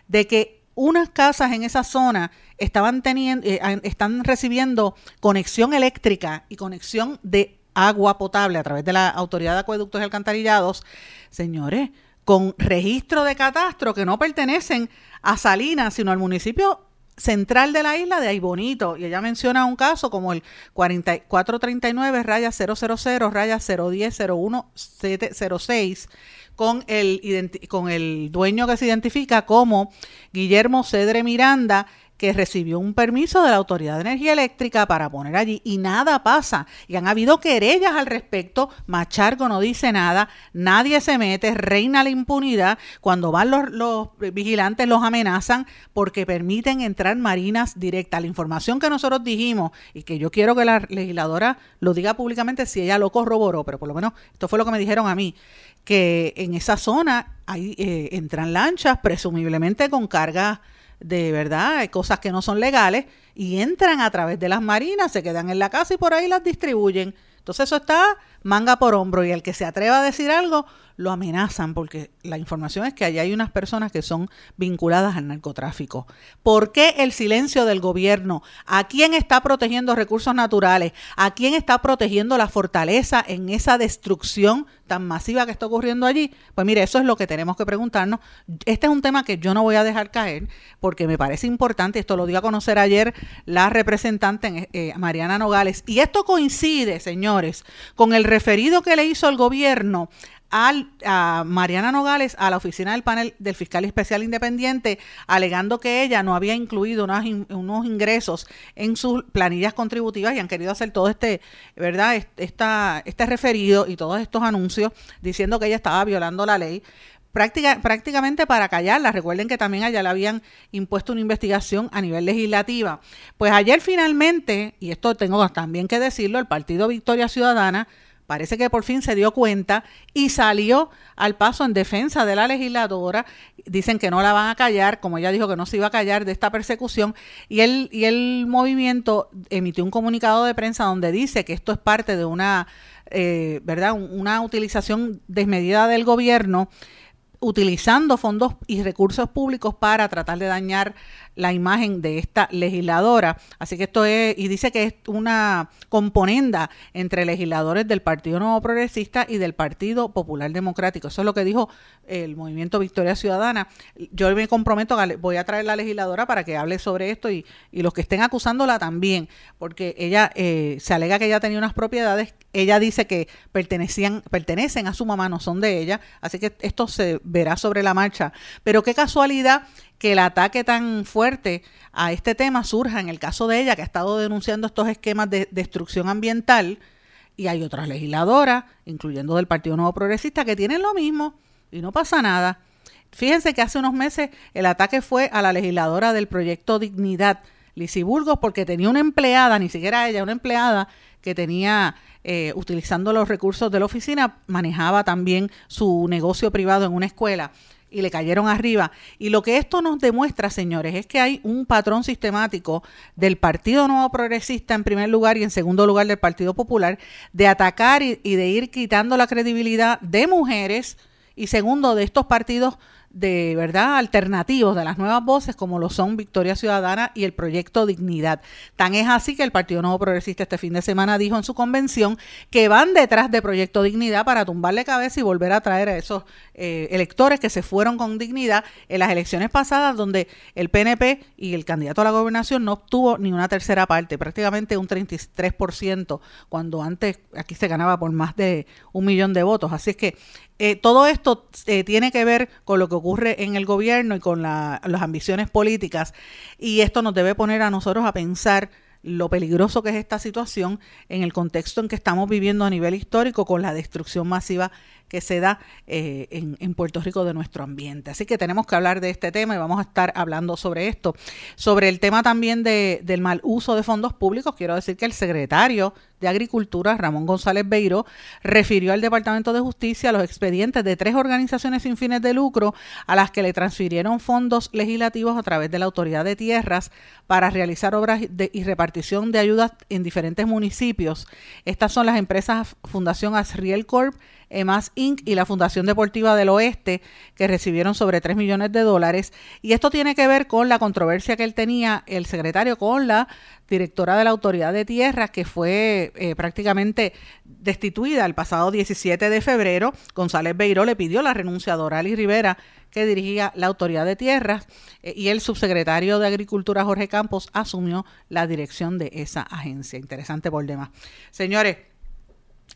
de que unas casas en esa zona estaban teniendo, eh, están recibiendo conexión eléctrica y conexión de agua potable a través de la Autoridad de Acueductos y Alcantarillados, señores, con registro de catastro que no pertenecen a Salinas, sino al municipio central de la isla de Aybonito. Y ella menciona un caso como el 4439 raya 000 raya 010 con el, con el dueño que se identifica como Guillermo Cedre Miranda, que recibió un permiso de la Autoridad de Energía Eléctrica para poner allí y nada pasa. Y han habido querellas al respecto. Machargo no dice nada, nadie se mete, reina la impunidad. Cuando van los, vigilantes los amenazan porque permiten entrar marinas directas. La información que nosotros dijimos y que yo quiero que la legisladora lo diga públicamente si ella lo corroboró, pero por lo menos esto fue lo que me dijeron a mí, que en esa zona hay, eh, entran lanchas, presumiblemente con carga de verdad, cosas que no son legales, y entran a través de las marinas, se quedan en la casa y por ahí las distribuyen. Entonces eso está manga por hombro y el que se atreva a decir algo lo amenazan porque la información es que allá hay unas personas que son vinculadas al narcotráfico. ¿Por qué el silencio del gobierno? ¿A quién está protegiendo recursos naturales? ¿A quién está protegiendo la fortaleza en esa destrucción tan masiva que está ocurriendo allí? Pues mire, eso es lo que tenemos que preguntarnos. Este es un tema que yo no voy a dejar caer porque me parece importante, esto lo dio a conocer ayer la representante eh, Mariana Nogales, y esto coincide, señores, con el referido que le hizo el gobierno a Mariana Nogales a la oficina del panel del fiscal especial independiente, alegando que ella no había incluido unos ingresos en sus planillas contributivas y han querido hacer todo este, ¿verdad? Esta, este referido y todos estos anuncios diciendo que ella estaba violando la ley. Práctica, prácticamente para callarla. Recuerden que también allá le habían impuesto una investigación a nivel legislativa. Pues ayer finalmente, y esto tengo también que decirlo, el Partido Victoria Ciudadana Parece que por fin se dio cuenta y salió al paso en defensa de la legisladora. Dicen que no la van a callar, como ella dijo que no se iba a callar de esta persecución. Y el, y el movimiento emitió un comunicado de prensa donde dice que esto es parte de una, eh, ¿verdad? Una utilización desmedida del gobierno utilizando fondos y recursos públicos para tratar de dañar la imagen de esta legisladora. Así que esto es, y dice que es una componenda entre legisladores del Partido Nuevo Progresista y del Partido Popular Democrático. Eso es lo que dijo el Movimiento Victoria Ciudadana. Yo me comprometo, voy a traer la legisladora para que hable sobre esto y, y los que estén acusándola también, porque ella eh, se alega que ella tenía unas propiedades ella dice que pertenecían, pertenecen a su mamá, no son de ella, así que esto se verá sobre la marcha. Pero qué casualidad que el ataque tan fuerte a este tema surja en el caso de ella, que ha estado denunciando estos esquemas de destrucción ambiental, y hay otras legisladoras, incluyendo del Partido Nuevo Progresista, que tienen lo mismo y no pasa nada. Fíjense que hace unos meses el ataque fue a la legisladora del proyecto Dignidad, Lizy Burgos, porque tenía una empleada, ni siquiera ella, una empleada que tenía, eh, utilizando los recursos de la oficina, manejaba también su negocio privado en una escuela y le cayeron arriba. Y lo que esto nos demuestra, señores, es que hay un patrón sistemático del Partido Nuevo Progresista en primer lugar y en segundo lugar del Partido Popular de atacar y, y de ir quitando la credibilidad de mujeres y segundo de estos partidos de verdad alternativos de las nuevas voces como lo son Victoria Ciudadana y el proyecto Dignidad. Tan es así que el Partido Nuevo Progresista este fin de semana dijo en su convención que van detrás de Proyecto Dignidad para tumbarle cabeza y volver a traer a esos eh, electores que se fueron con dignidad en las elecciones pasadas donde el PNP y el candidato a la gobernación no obtuvo ni una tercera parte, prácticamente un 33%, cuando antes aquí se ganaba por más de un millón de votos. Así es que eh, todo esto eh, tiene que ver con lo que ocurre en el gobierno y con las ambiciones políticas. Y esto nos debe poner a nosotros a pensar lo peligroso que es esta situación en el contexto en que estamos viviendo a nivel histórico con la destrucción masiva que se da eh, en, Puerto Rico de nuestro ambiente. Así que tenemos que hablar de este tema y vamos a estar hablando sobre esto. Sobre el tema también de, del mal uso de fondos públicos, quiero decir que el secretario de Agricultura, Ramón González Beiro, refirió al Departamento de Justicia los expedientes de tres organizaciones sin fines de lucro a las que le transfirieron fondos legislativos a través de la Autoridad de Tierras para realizar obras de, y repartición de ayudas en diferentes municipios. Estas son las empresas Fundación Asriel Corp, EMAS Inc. y la Fundación Deportiva del Oeste, que recibieron sobre 3 millones de dólares. Y esto tiene que ver con la controversia que él tenía, el secretario, con la directora de la Autoridad de Tierras, que fue eh, prácticamente destituida el pasado 17 de febrero. González Beiró le pidió la renuncia a Dorali Rivera, que dirigía la Autoridad de Tierras, eh, y el subsecretario de Agricultura, Jorge Campos, asumió la dirección de esa agencia. Interesante por demás. Señores,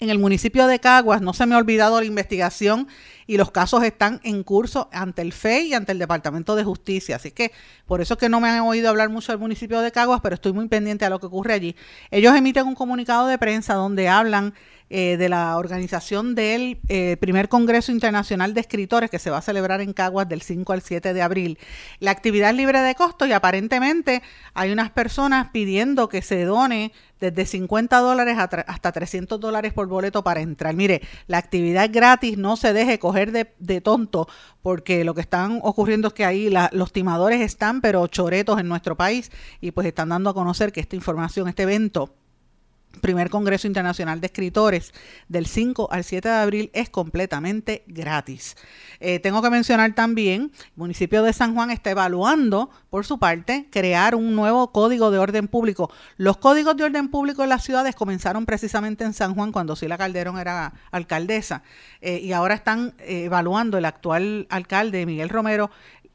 En el municipio de Caguas no se me ha olvidado la investigación y los casos están en curso ante el FEI y ante el Departamento de Justicia. Así que por eso es que no me han oído hablar mucho del municipio de Caguas, pero estoy muy pendiente a lo que ocurre allí. Ellos emiten un comunicado de prensa donde hablan eh, de la organización del eh, primer Congreso Internacional de Escritores que se va a celebrar en Caguas del 5 al 7 de abril. La actividad libre de costo y aparentemente hay unas personas pidiendo que se done desde 50 dólares hasta 300 dólares por boleto para entrar. Mire, la actividad gratis, no se deje coger de, tonto, porque lo que están ocurriendo es que ahí los timadores están, pero choretos en nuestro país, y pues están dando a conocer que esta información, este evento, primer Congreso Internacional de Escritores del 5 al 7 de abril es completamente gratis. Eh, tengo que mencionar también, el municipio de San Juan está evaluando, por su parte, crear un nuevo código de orden público. Los códigos de orden público en las ciudades comenzaron precisamente en San Juan cuando Sila Calderón era alcaldesa eh, y ahora están eh, evaluando el actual alcalde, Miguel Romero,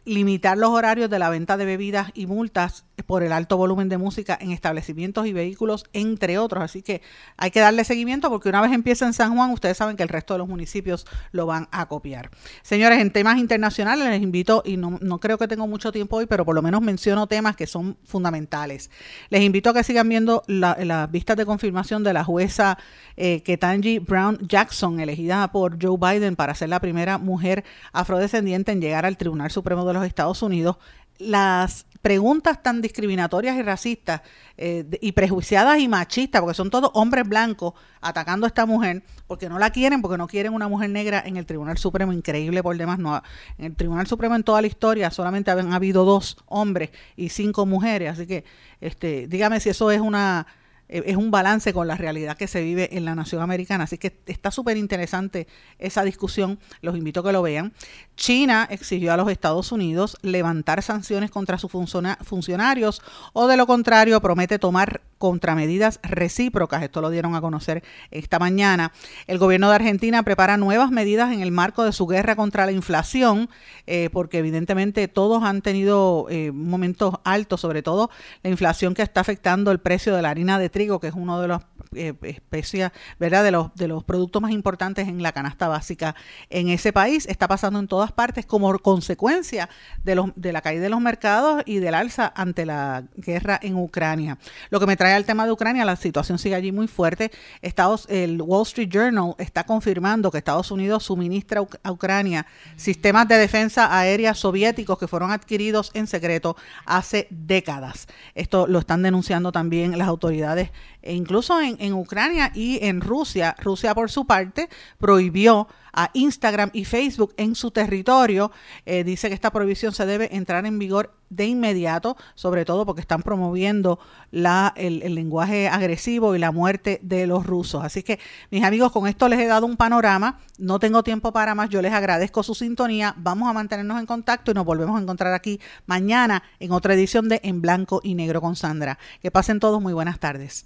limitar los horarios de la venta de bebidas y multas por el alto volumen de música en establecimientos y vehículos, entre otros. Así que hay que darle seguimiento porque una vez empieza en San Juan, ustedes saben que el resto de los municipios lo van a copiar. Señores, en temas internacionales les invito, y no, creo que tengo mucho tiempo hoy, pero por lo menos menciono temas que son fundamentales. Les invito a que sigan viendo las vistas de confirmación de la jueza eh, Ketanji Brown Jackson, elegida por Joe Biden para ser la primera mujer afrodescendiente en llegar al Tribunal Supremo de los Estados Unidos. Las preguntas tan discriminatorias y racistas eh, y prejuiciadas y machistas, porque son todos hombres blancos atacando a esta mujer, porque no la quieren, porque no quieren una mujer negra en el Tribunal Supremo, increíble por demás. No, en el Tribunal Supremo en toda la historia solamente han habido dos hombres y cinco mujeres, así que este, dígame si eso es una es un balance con la realidad que se vive en la nación americana. Así que está súper interesante esa discusión. Los invito a que lo vean. China exigió a los Estados Unidos levantar sanciones contra sus funcionarios o de lo contrario promete tomar contramedidas recíprocas. Esto lo dieron a conocer esta mañana. El gobierno de Argentina prepara nuevas medidas en el marco de su guerra contra la inflación, eh, porque evidentemente todos han tenido eh, momentos altos, sobre todo la inflación que está afectando el precio de la harina de trigo, que es uno de los eh, especias, ¿verdad? De los, de los productos más importantes en la canasta básica en ese país. Está pasando en todas partes como consecuencia de, los, de la caída de los mercados y del alza ante la guerra en Ucrania. Lo que me trae al tema de Ucrania, la situación sigue allí muy fuerte. Estados, el Wall Street Journal está confirmando que Estados Unidos suministra a Ucrania sistemas de defensa aérea soviéticos que fueron adquiridos en secreto hace décadas. Esto lo están denunciando también las autoridades, incluso en, en Ucrania y en Rusia. Rusia, por su parte, prohibió a Instagram y Facebook en su territorio. Eh, dice que esta prohibición se debe entrar en vigor de inmediato, sobre todo porque están promoviendo la, el, el, lenguaje agresivo y la muerte de los rusos. Así que, mis amigos, con esto les he dado un panorama. No tengo tiempo para más. Yo les agradezco su sintonía. Vamos a mantenernos en contacto y nos volvemos a encontrar aquí mañana en otra edición de En Blanco y Negro con Sandra. Que pasen todos muy buenas tardes.